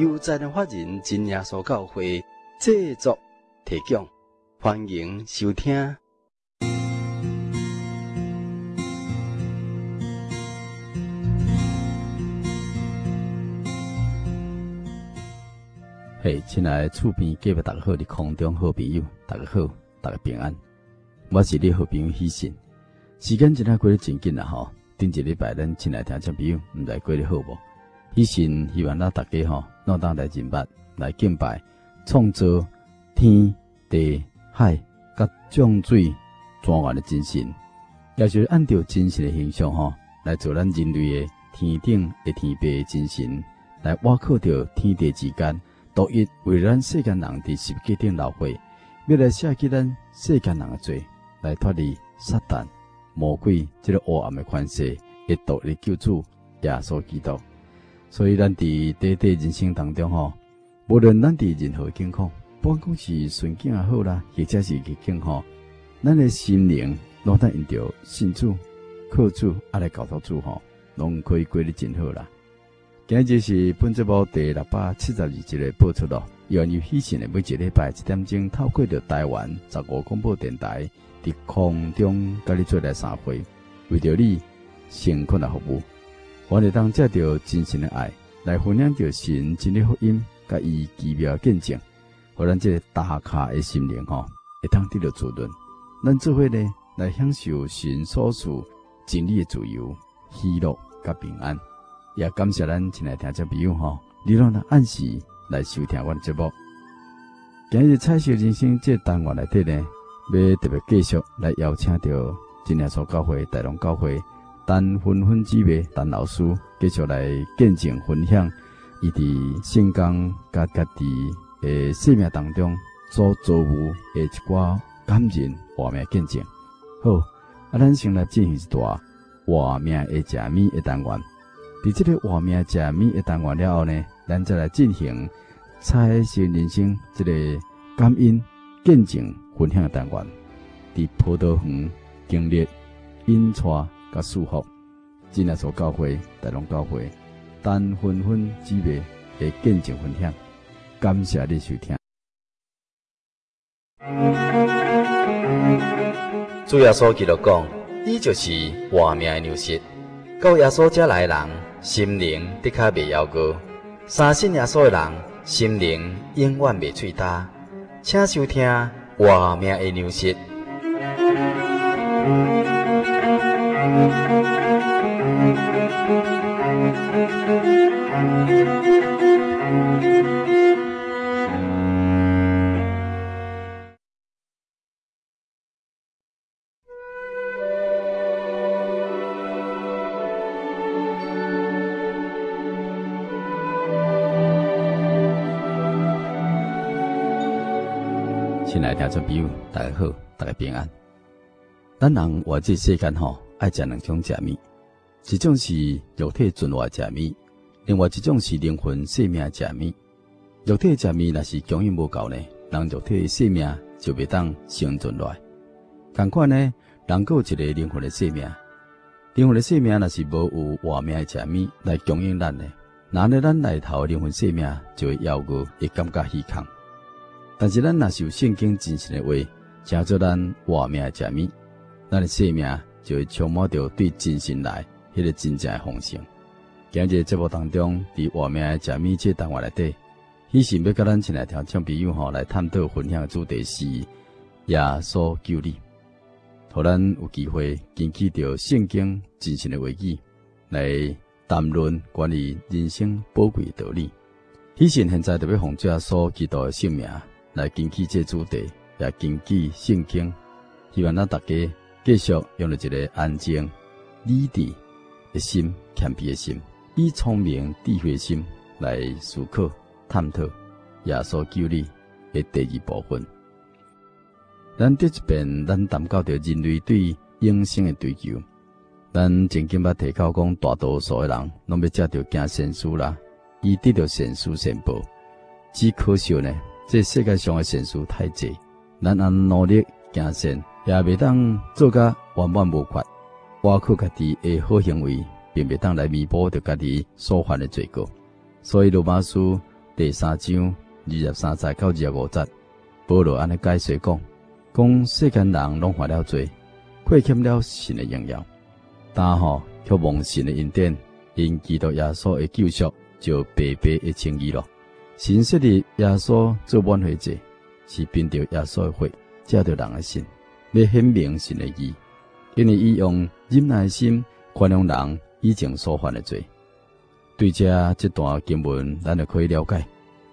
悠哉的法人真耶稣教会制作提供，欢迎收听。嘿，亲爱的厝边隔壁大家好，的空中好朋友，大家好，大家平安。我是你好朋友喜信，时间真系过得真紧啦吼！顶一礼拜，咱亲爱听众朋友，毋知过得好无？喜信希望咱大家吼，攞当来敬拜，来敬拜创造天地海甲众水庄严的真神，也就是按照真神的形象吼，来做咱人类的天顶的天父的真神，来挖靠着天地之间，独一为咱世间人伫十字架顶流血，要来舍弃咱世间人的罪。来脱离撒旦、魔鬼这个黑暗的权势，会独立救主耶稣基督。所以咱伫短短人生当中吼，无论咱伫任何境况，不管讲是顺境也好啦，或者是逆境吼，咱的心灵拢当因着信主、靠主，啊来教导主吼，拢可以过得真好啦。今日是本节目第六百七十二集的播出咯，由于喜信的每一礼拜一点钟透过着台湾十五广播电台。伫空中甲你做来三会，为着你辛苦来服务，我哋当借着真神的爱来分享着神真理福音，甲伊奇妙见证，互咱这个打卡的心灵吼，会当得到滋润。咱做伙呢来享受神所赐真理的自由、喜乐甲平安。也感谢咱亲爱听众朋友吼，你拢能按时来收听我的节目。今日彩色人生这单元内底呢。要特别继续来邀请到真耶稣教会大龙教会陈芬芬姊妹陈老师继续来见证分享伊伫圣工甲家己诶生命当中所遭遇诶一寡感人画面见证。好，啊，咱先来进行一段画面诶食物诶单元。伫这个画面食物诶单元了后呢，咱再来进行彩色人生这个感恩见证。分享的单元，伫葡萄园经历引带甲祝福，真耶稣教会台龙教会，陈芬芬姊妹的见证分享，感谢你收听。主耶稣基督讲，伊就是活命的粮食，到耶稣这来的人，心灵的确未夭饿；相信耶稣的人，心灵永远未脆焦。请收听。活命的粮食。亲爱的听众朋友，大家好，大家平安。咱人活这世间吼，爱食两种食物，一种是肉体存活食物，另外一种是灵魂生命食物。肉体食物若是供应无够呢，人肉体生命就袂当生存落来。同款呢，人有一个灵魂的生命，灵魂的生命若是无有活命的食物来供应咱呢，那呢咱内头灵魂生命就会夭折，会感觉虚空。但是咱若是有圣经真实的话，叫做咱活命的食物，咱的生命就会充满着对真神来迄个真正诶丰盛。今日节目当中，伫画面诶食物这单元内底，喜神要甲咱亲爱听众朋友吼来探讨分享的主题是耶稣救你，互咱有机会根据着圣经真实的话语来谈论关于人生宝贵诶道理。喜神现在特别奉耶稣基督诶性命来根据这主题，也根据圣经，希望咱大家继续用了一个安静、理智的心、谦卑的心。以聪明智慧心来思考、探讨耶稣救你的第二部分。咱这一边，咱谈到着人类对永生的追求。咱曾经捌提到讲，大多数的人拢要食着行善事啦，以得到善事善报。只可惜呢，这世界上的善事太济，咱按努力行善，也未当做甲完满无缺，挖苦家己诶好行为。并未当来弥补着家己所犯的罪过，所以罗马书第三章二十三节到二十五节，保罗安尼解说讲：讲世间人拢犯了罪，亏欠了神的荣耀，但吼却蒙神的恩典，因基督耶稣的救赎，就白白的称义了。神设立耶稣做挽回者，是凭着耶稣的血，借着人的心，要显明神的义，因为伊用忍耐心宽容人。以前所犯的罪，对这这段经文，咱就可以了解，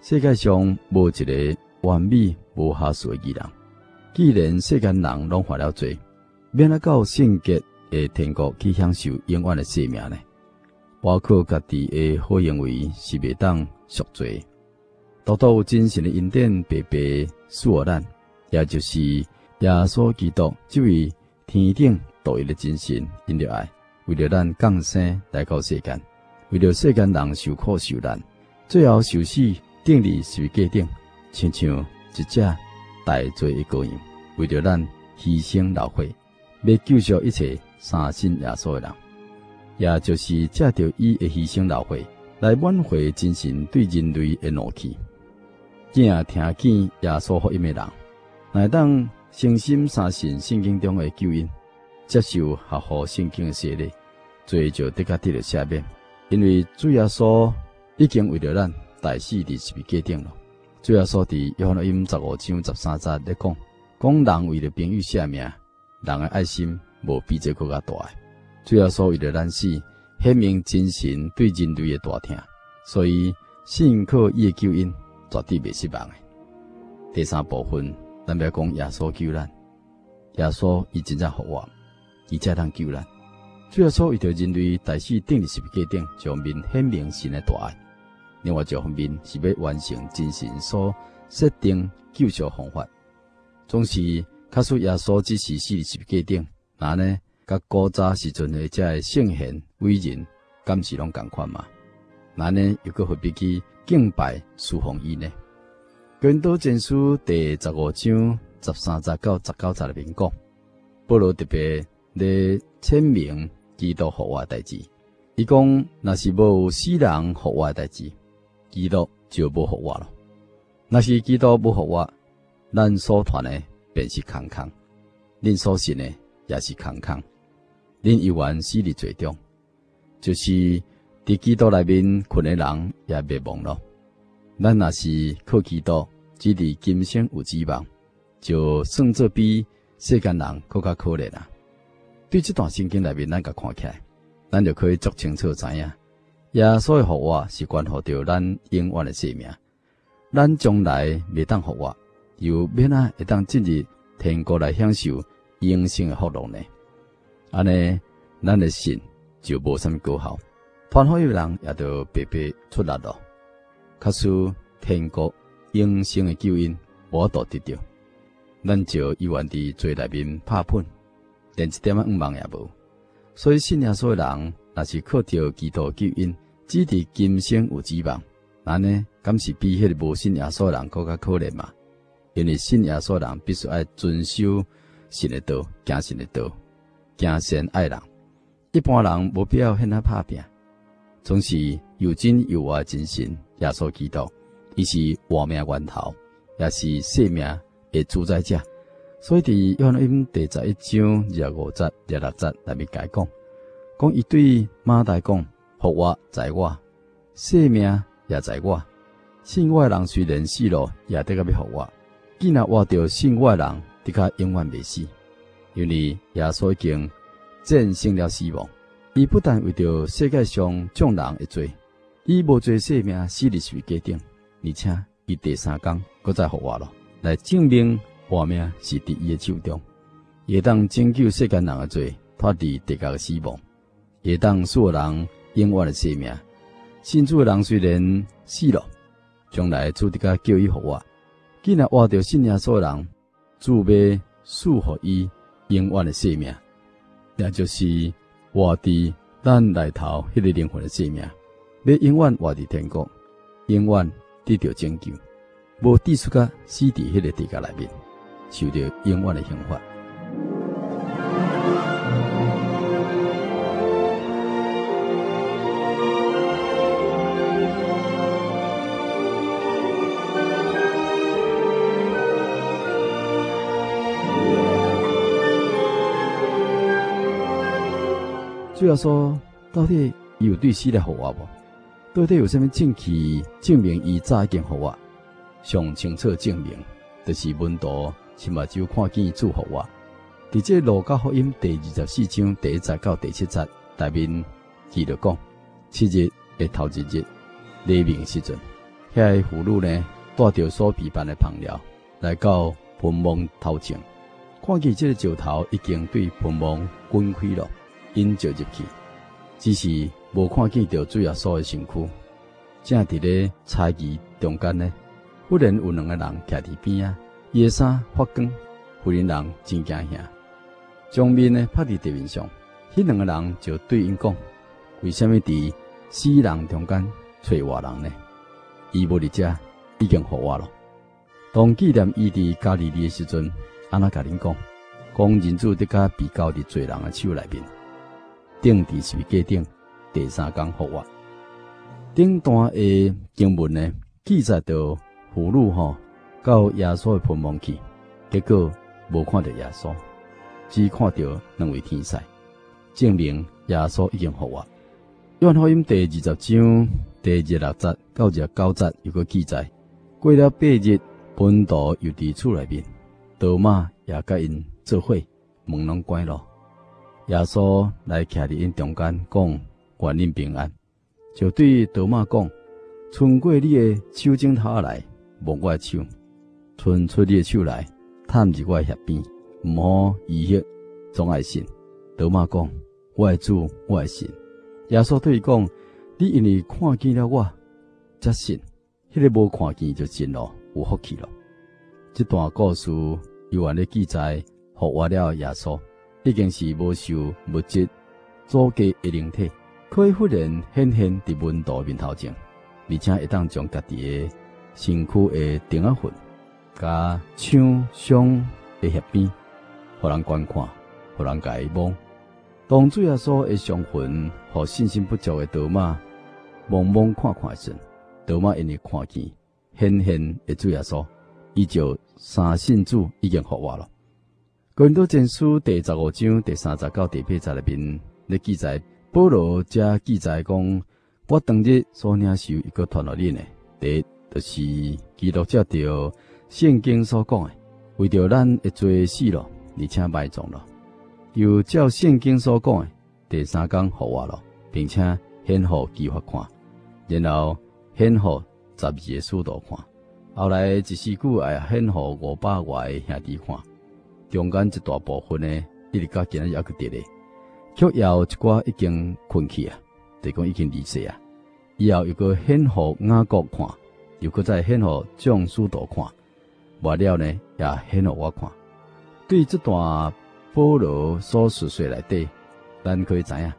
世界上无一个完美无瑕疵的义人。既然世间人拢犯了罪，免得到圣洁的天国去享受永远的生命呢？包括家己的好行为是未当赎罪，独独有真神的恩典白白赐予咱，也就是耶稣基督这位天顶独一的真神，因着爱。为了咱降生来到世间，为了世间人受苦受难，最后受死钉伫十字架顶，亲像一只大罪的羔羊，为了咱牺牲流血，要救赎一切三信耶稣的人，也就是借着伊的牺牲流血来挽回真神对人类的怒气。正听见耶稣福音的人，乃当诚心相信圣经中的救恩，接受合乎圣经的洗礼。罪就得甲得了赦免，因为主耶稣已经为了咱代死伫十字架顶了。主耶稣伫约翰福音十五章十三节咧讲，讲人为了朋友舍命，人的爱心无比这个较大。主耶稣为了咱死，显明真神对人类的大疼，所以信靠伊的救恩绝对袂失望的。第三部分，咱要讲耶稣救咱，耶稣伊真正复活，伊才通救咱。主要说，为着人类代死钉伫十字架顶，上面显明神的大爱。另外一方面，是要完成真神所设定救赎方法。总是卡说耶稣只是死伫十字架顶，那呢？甲古早时阵的这圣贤伟人，敢是拢共款嘛？那呢？又阁何必去敬拜侍奉伊呢？哥林多前书第十五章十三节到十九节里面讲，保罗特别来签名。基督复活代志，伊讲若是无有死人复活代志，基督就无复活了。若是基督无复活，咱所传的便是空空，恁所信的也是空空。恁犹原死伫最中，就是伫基督内面困的人也灭亡了。咱若是靠基督，只伫今生有指望，就算做比世间人更加可怜啊！对这段圣经内面，咱甲看起来，咱就可以足清楚知影，耶稣的复活是关乎着咱永远的性命。咱将来未当复活，又免啊会当进入天国来享受永生的福乐呢？安尼，咱的心就无甚么高效，传福音的人也就白白出力咯。可是天国永生的救恩无法度得到，咱就永远伫罪内面拍喷。连一点仔愿望也无，所以信耶稣的人，若是靠着基督救恩，只伫今生有指望，那呢，敢是比迄个无信耶稣的人更加可怜嘛？因为信耶稣的人必须爱遵守神的道，行神的道，行善爱人。一般人无必要向他拍拼，总是有真有活真神耶稣基督，伊是活命源头，也是生命的主宰者。所以，伫约翰福音第十一章二十五节、二六节内面解讲，讲伊对马大讲：复活在我，生命也在我。信我诶人虽然死了，也得个要复活。既然活着信我诶人，得个永远未死，因为耶稣已经战胜了死亡。伊不但为着世界上众人的罪，伊无罪生命死里随决定，而且伊第三工搁再复活了，来证明活命是伫伊的手中，会当拯救世间人的罪，脱离地界的死亡，会当使人。永远的生命，信主的人虽然死了，将来主的个叫伊复活。既然活着信耶稣的人，主要赐予伊永远的生命，也就是活伫咱内头迄个灵魂的生命，你永远活伫天国，永远得到拯救，无地出个死伫迄个地界内面，受着永远的刑罚。主要说，到底伊有对死来复活无？到底有啥物证据证明伊早已经复活？上清楚证明，就是门徒亲目睭看见祝福我。伫这路加福音第二十四章第一节到第七节内面记着讲，七日的头一日黎明时阵，遐个妇女呢带着所备办的香料来到坟墓头前，看见这个石头已经对坟墓滚开了。因就入去，只是无看见着主耶稣的身躯。正伫咧猜疑中间呢，忽然有两个人徛伫边啊，伊个衫发光，妇人人真惊吓，将面呢拍伫地面上。迄两个人就对因讲：为虾米伫死人中间找活人呢？伊无伫遮已经互活了。当纪念伊伫加利利的时阵，安那甲恁讲，讲人主得甲比较伫罪人诶手内面。定伫是决定第三天复活。顶段的经文呢，记载着妇女吼到耶稣的坟墓去，结果无看到耶稣，只看到两位天使，证明耶稣已经复活。约翰福音第二十章第二六节到二十九节有个记载，过了八日，本道又伫厝内面，多马也甲因做伙，门拢关了。耶稣来徛伫因中间，讲愿恁平安，就对多马讲：伸过你的手掌头来摸我的手，伸出你的手来探入我的肋边，毋好疑惑，总爱信。多马讲：我的主，我的神。耶稣对伊讲：你因为看见了我，则信；迄、那个无看见就信咯，有福气咯。这段故事有完咧记载，复活了耶稣。已经是无受物质阻隔的灵体，可以忽然显现伫门徒面头前，而且会当将家己的身躯的顶仔魂，甲枪伤的血边，互人观看，互人家望。当主耶稣的伤魂，互信心不足的多马望望看看时，德玛因为看见显现的主耶稣，伊就三信主已经复活了。哥林多前书第十五章第三十到第八节里面，咧记载保罗加记载讲，我当日所领受一个传落恁的，第一就是基督照着圣经所讲的，为着咱会做死了，而且埋葬了，又照圣经所讲的，第三天复活了，并且显予基法看，然后献互十二个使徒看，后来一时久哎，献互五百外兄弟看。中间一大部分呢，一直到今日还佫伫咧，却有一寡已经困去啊，就讲已经离世啊。以后又个显予雅各看，又搁再显予众使徒看，完了呢也显予我看。对这段保罗所述说来底，咱可以知影，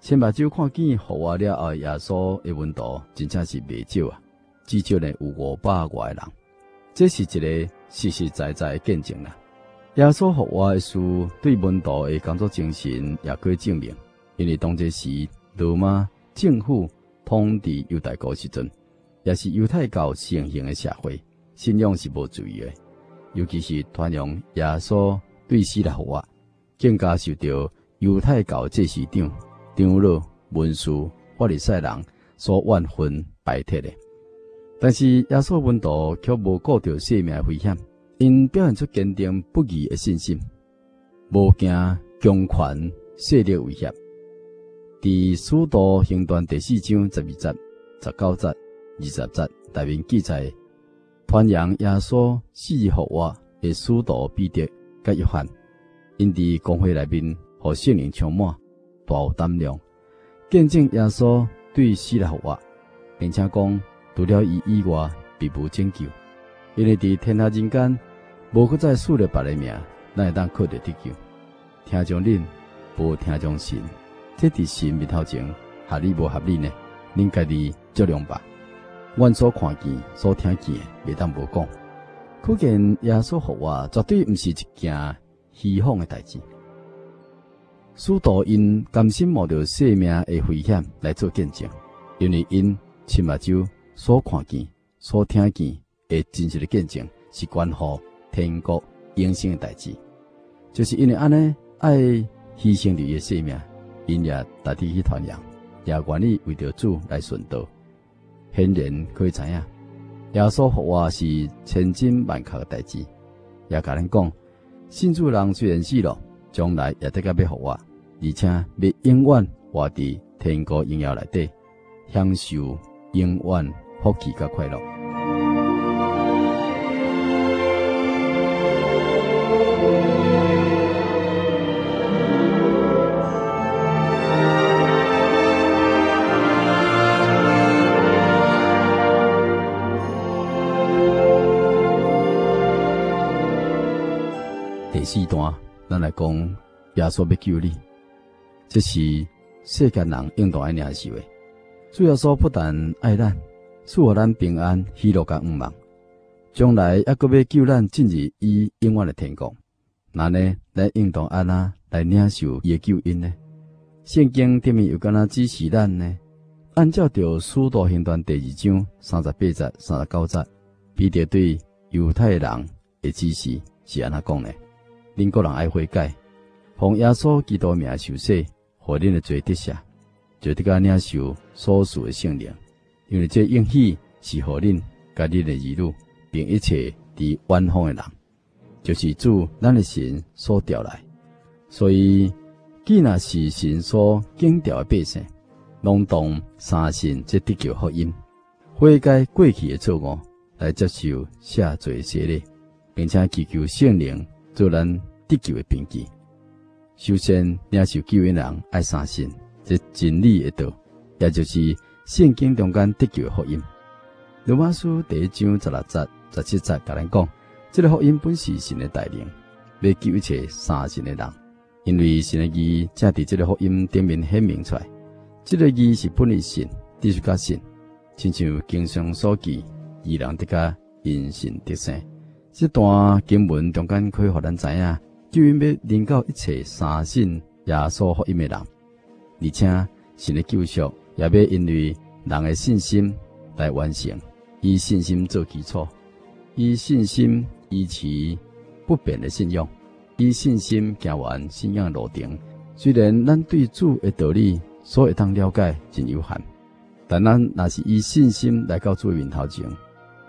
千目睭看见复活了后耶稣的温度真正是未少啊，至少呢有五百外人，这是一个实实在在的见证啦。耶稣复活的事，对门徒的工作精神也可以证明，因为当这时罗马政府统治犹太国时阵，也是犹太教盛行的社会，信仰是无注意的，尤其是传扬耶稣对死来复活，更加受到犹太教这市长、长老、文士、巴利赛人所万分排斥的。但是耶稣门徒却无顾着性命危险，因表现出坚定不移的信心，无惊强权势力威胁。伫使徒行传第四章十二节、十九节、二十节内面记载，传扬耶稣死复活的使徒彼得甲约翰，因伫公会内面，互圣灵充满，大有胆量，见证耶稣对死来复活，并且讲除了伊以外，别无拯救，因为伫天下人间，无搁再赐了别的名，咱会当靠着得救。听从恁，无听从神。这伫神面头前合理无合理呢？恁家己酌量吧。阮所看见、所听见，未当无讲。可见耶稣复活绝对毋是一件虚妄的代志。使徒因甘心冒着性命的危险来做见证，因为因亲目睭所看见、所听见的真实的见证，是关乎天国永生的代志。就是因为安尼爱牺牲自己的性命。因也大地去传扬，也愿意为着主来顺道。显然可以知影，耶稣复活是千真万确的代志。也甲恁讲，信主人虽然死了，将来也得甲要复活，而且要永远活伫天国荣耀内底，享受永远福气甲快乐。四段，咱来讲耶稣要救你，这是世间人应当爱领受的。主耶稣不但爱咱，赐予咱平安、喜乐甲恩望，将来抑搁要救咱进入伊永远的天国。那呢，咱应当安怎来领受伊的救恩呢？圣经顶面有干那指示咱呢？按照着使徒行传第二章三十八节、三十九节，彼得对犹太人的指示是安怎讲呢？恁个人爱悔改，奉耶稣基督名受洗，互恁的罪得赦，就得甲领受所属的圣灵。因为这应许是互恁甲恁的儿女，并一切伫远方的人，就是主咱的神所调来。所以，既若是神所拣调的百姓，拢当三信这得救福音，悔改过去的错误，来接受赦罪洗礼，并且祈求圣灵。做人得救的凭据，首先领受救恩人爱相信这真理的道，也就是圣经中间得救的福音。罗马书第一章十六节、十七节，甲咱讲，这个福音本是神的带领，要救一切相信的人，因为神的义正伫这个福音顶面显明出来。这个义是本于神，必须甲信，亲像经上所记，义人得甲因信得生。这段经文中间可以互咱知影，救恩要临到一切三信耶稣福音的人，而且神的救赎也要因为人的信心来完成，以信心做基础，以信心维持不变的信仰，以信心行完信仰路程。虽然咱对主的道理所会当了解真有限，但咱若是以信心来到主面头前。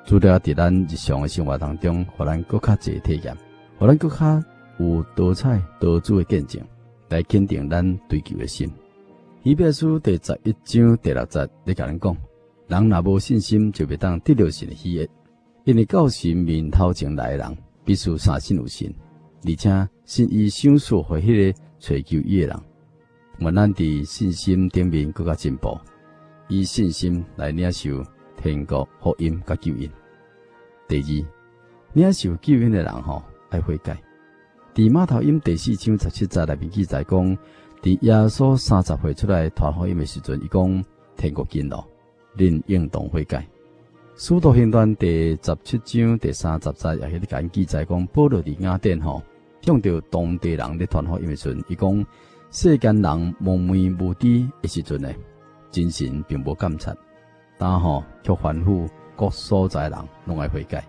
除了伫咱日常诶生活当中，互咱搁较侪体验，互咱搁较有多彩多姿诶见证，来坚定咱追求诶心。以弗所书第十一章第六节，你甲咱讲：人若无信心，就袂当得到神的喜悦。因为到神面头前来诶人，必须相信有神，而且信伊赏赐互迄个追求伊诶人。愿咱伫信心顶面搁较进步，以信心来领受。天国福音甲救恩。第二，领受救恩的人吼爱悔改。伫马太福音第四章十七节内面记载讲，伫耶稣三十岁出来传福音的时阵，伊讲天国近了，恁应当悔改。使徒行传第十七章第三十节也迄个记载讲，保罗伫雅典吼，向着当地人咧传福音的时阵，伊讲世间人蒙昧无知的时阵呢，精神并无监察。但吼，却吩咐各所在人拢爱悔改。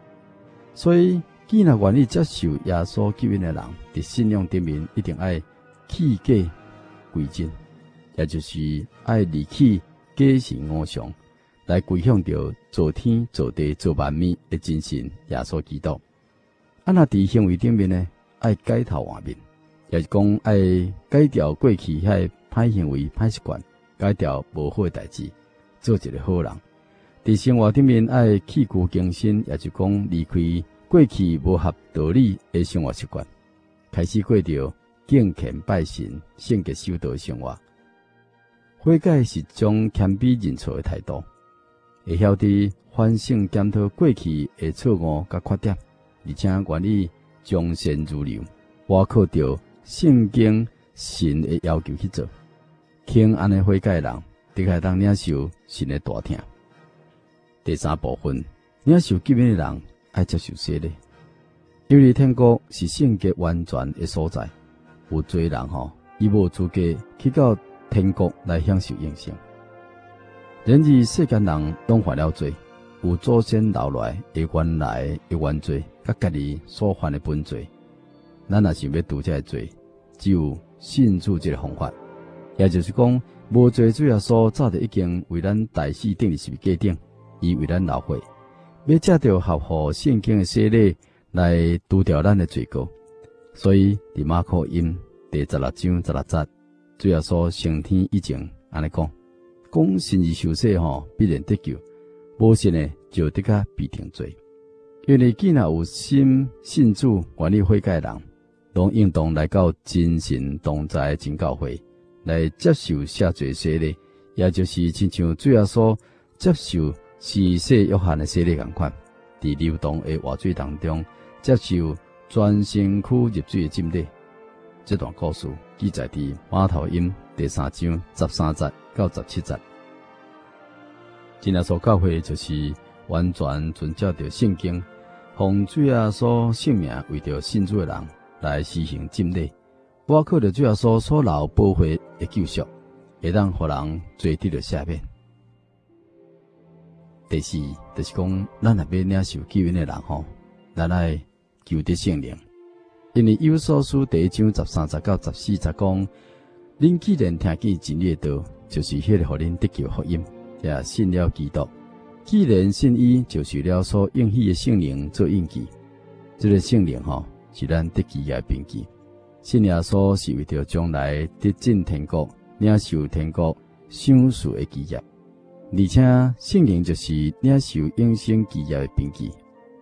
所以，既然愿意接受耶稣救恩的人，伫信仰顶面一定爱弃假归真，也就是爱离弃假神偶像，来归向着造天做地做万物的真神耶稣基督。啊，那伫行为顶面呢，爱改头换面，也是讲爱改掉过去遐歹行为、歹习惯，改掉无好诶代志，做一个好人。伫生活顶面爱去旧更新，也就讲离开过去无合道理诶生活习惯，开始过着敬虔拜神、圣洁修道诶生活。悔改是种谦卑认错诶态度，会晓得反省检讨过去诶错误甲缺点，而且愿意从善如流，我靠着圣经神诶要求去做，轻安尼悔改人，得该当领受神诶大听。第三部分，领受救恩的人爱接受洗礼，因为天国是圣洁完全的所在。有罪人吼，伊无资格去到天国来享受应生。然而世间人拢犯了罪，有祖先留来的原来的原罪，甲家己所犯的本罪。咱若想要度这个罪，只有信主这个方法，也就是讲，无罪主耶稣早就已经为咱代死钉伫十字架顶。伊为咱流血，要借着合乎圣经的洗礼来除掉咱的罪过。所以伫马可音第十六章十六节，主耶稣升天以前安尼讲：讲信而受洗吼，必然得救；无信呢，就得甲必定罪。因为既然有心信主、愿意悔改人，拢应当来到真神同在真教会来接受赦罪洗礼，也就是亲像主耶稣接受。是洗约翰的洗礼同款，伫流动的活水当中接受全身躯入水的浸礼。这段故事记载伫马太福音第三章十三节到十七节。真耶稣教会就是完全遵照着圣经，奉主耶稣性命为着信主的人来施行浸礼，包括着主耶稣所留宝血的救赎，会当互人罪得着赦免。第四，就是讲，咱若要领受救恩的人吼，咱爱求得圣灵。因为有所书第一章十三十到十四十讲，恁既然听见真理的道，就是迄个互恁得救福音，也信了基督。既然信伊，就是了所应许的圣灵做印记。这个圣灵吼，是咱得基业的凭据。信耶稣是为着将来得进天国，领受天国赏赐的基业。而且圣灵就是领受永生基业的凭据，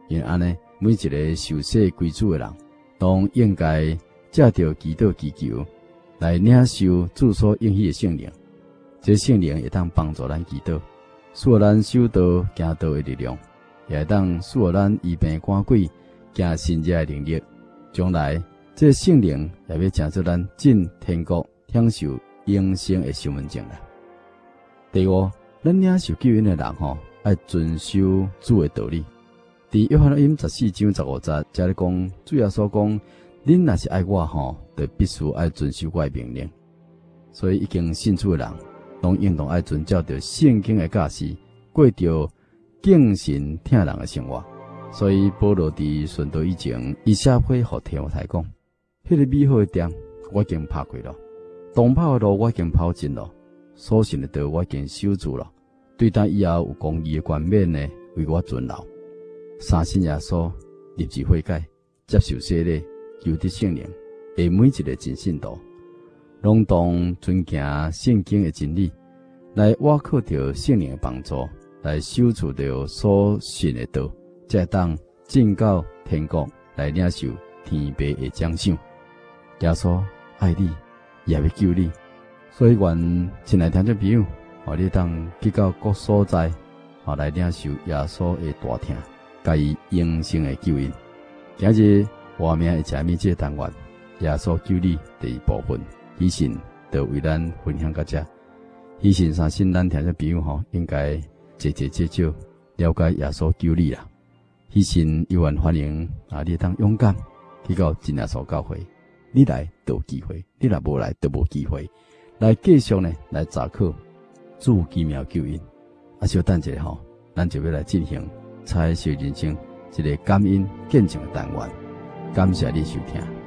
因为安尼，每一个受洗归主的人，都应该借着祈祷祈求来领受主所应许的圣灵。这圣灵会当帮助咱祈祷，赐咱修道行道的力量，也会当赐咱医病赶鬼行神迹的能力。将来这圣灵也要成就咱进天国享受永生的身份证了。第五。咱领受救恩的人吼，爱遵守主的道理。伫约翰福音十四章十五节，这里讲主要所讲：恁若是爱我吼，就必须爱遵守我的命令。所以已经信主的人，拢应当爱遵照着圣经的教示，过着敬神听人的生活。所以保罗伫顺道以前，伊写批互提摩太讲：迄个美好的店我已经拍过了，东跑的路我已经跑尽了。所信的道我已经守住了，对待以后有公义的冠冕呢，为我存留。三信耶稣，立志悔改，接受洗礼，求得圣灵，而每一个真信徒，拢当遵行圣经的真理，来倚靠着圣灵的帮助，来守住着所信的道，才当进到天国来领受天父的奖赏。耶稣爱你，也要救你。所以，愿亲爱听众朋友，我你当去到各所在，好来领受耶稣的大听，加以永生的救恩。今日画面的前面这单元，耶稣救你第一部分，以前就为咱分享到这。以前相信咱听众朋友吼，应该节节节少了解耶稣救你啦。以前有缘欢迎啊，你当勇敢去到真耶稣教会，你来都有机会，你若无来都无机会。来继续呢，来查考主奇妙救恩。啊，小等一下吼，咱就要来进行彩色人生一个感恩见证的单元。感谢你收听。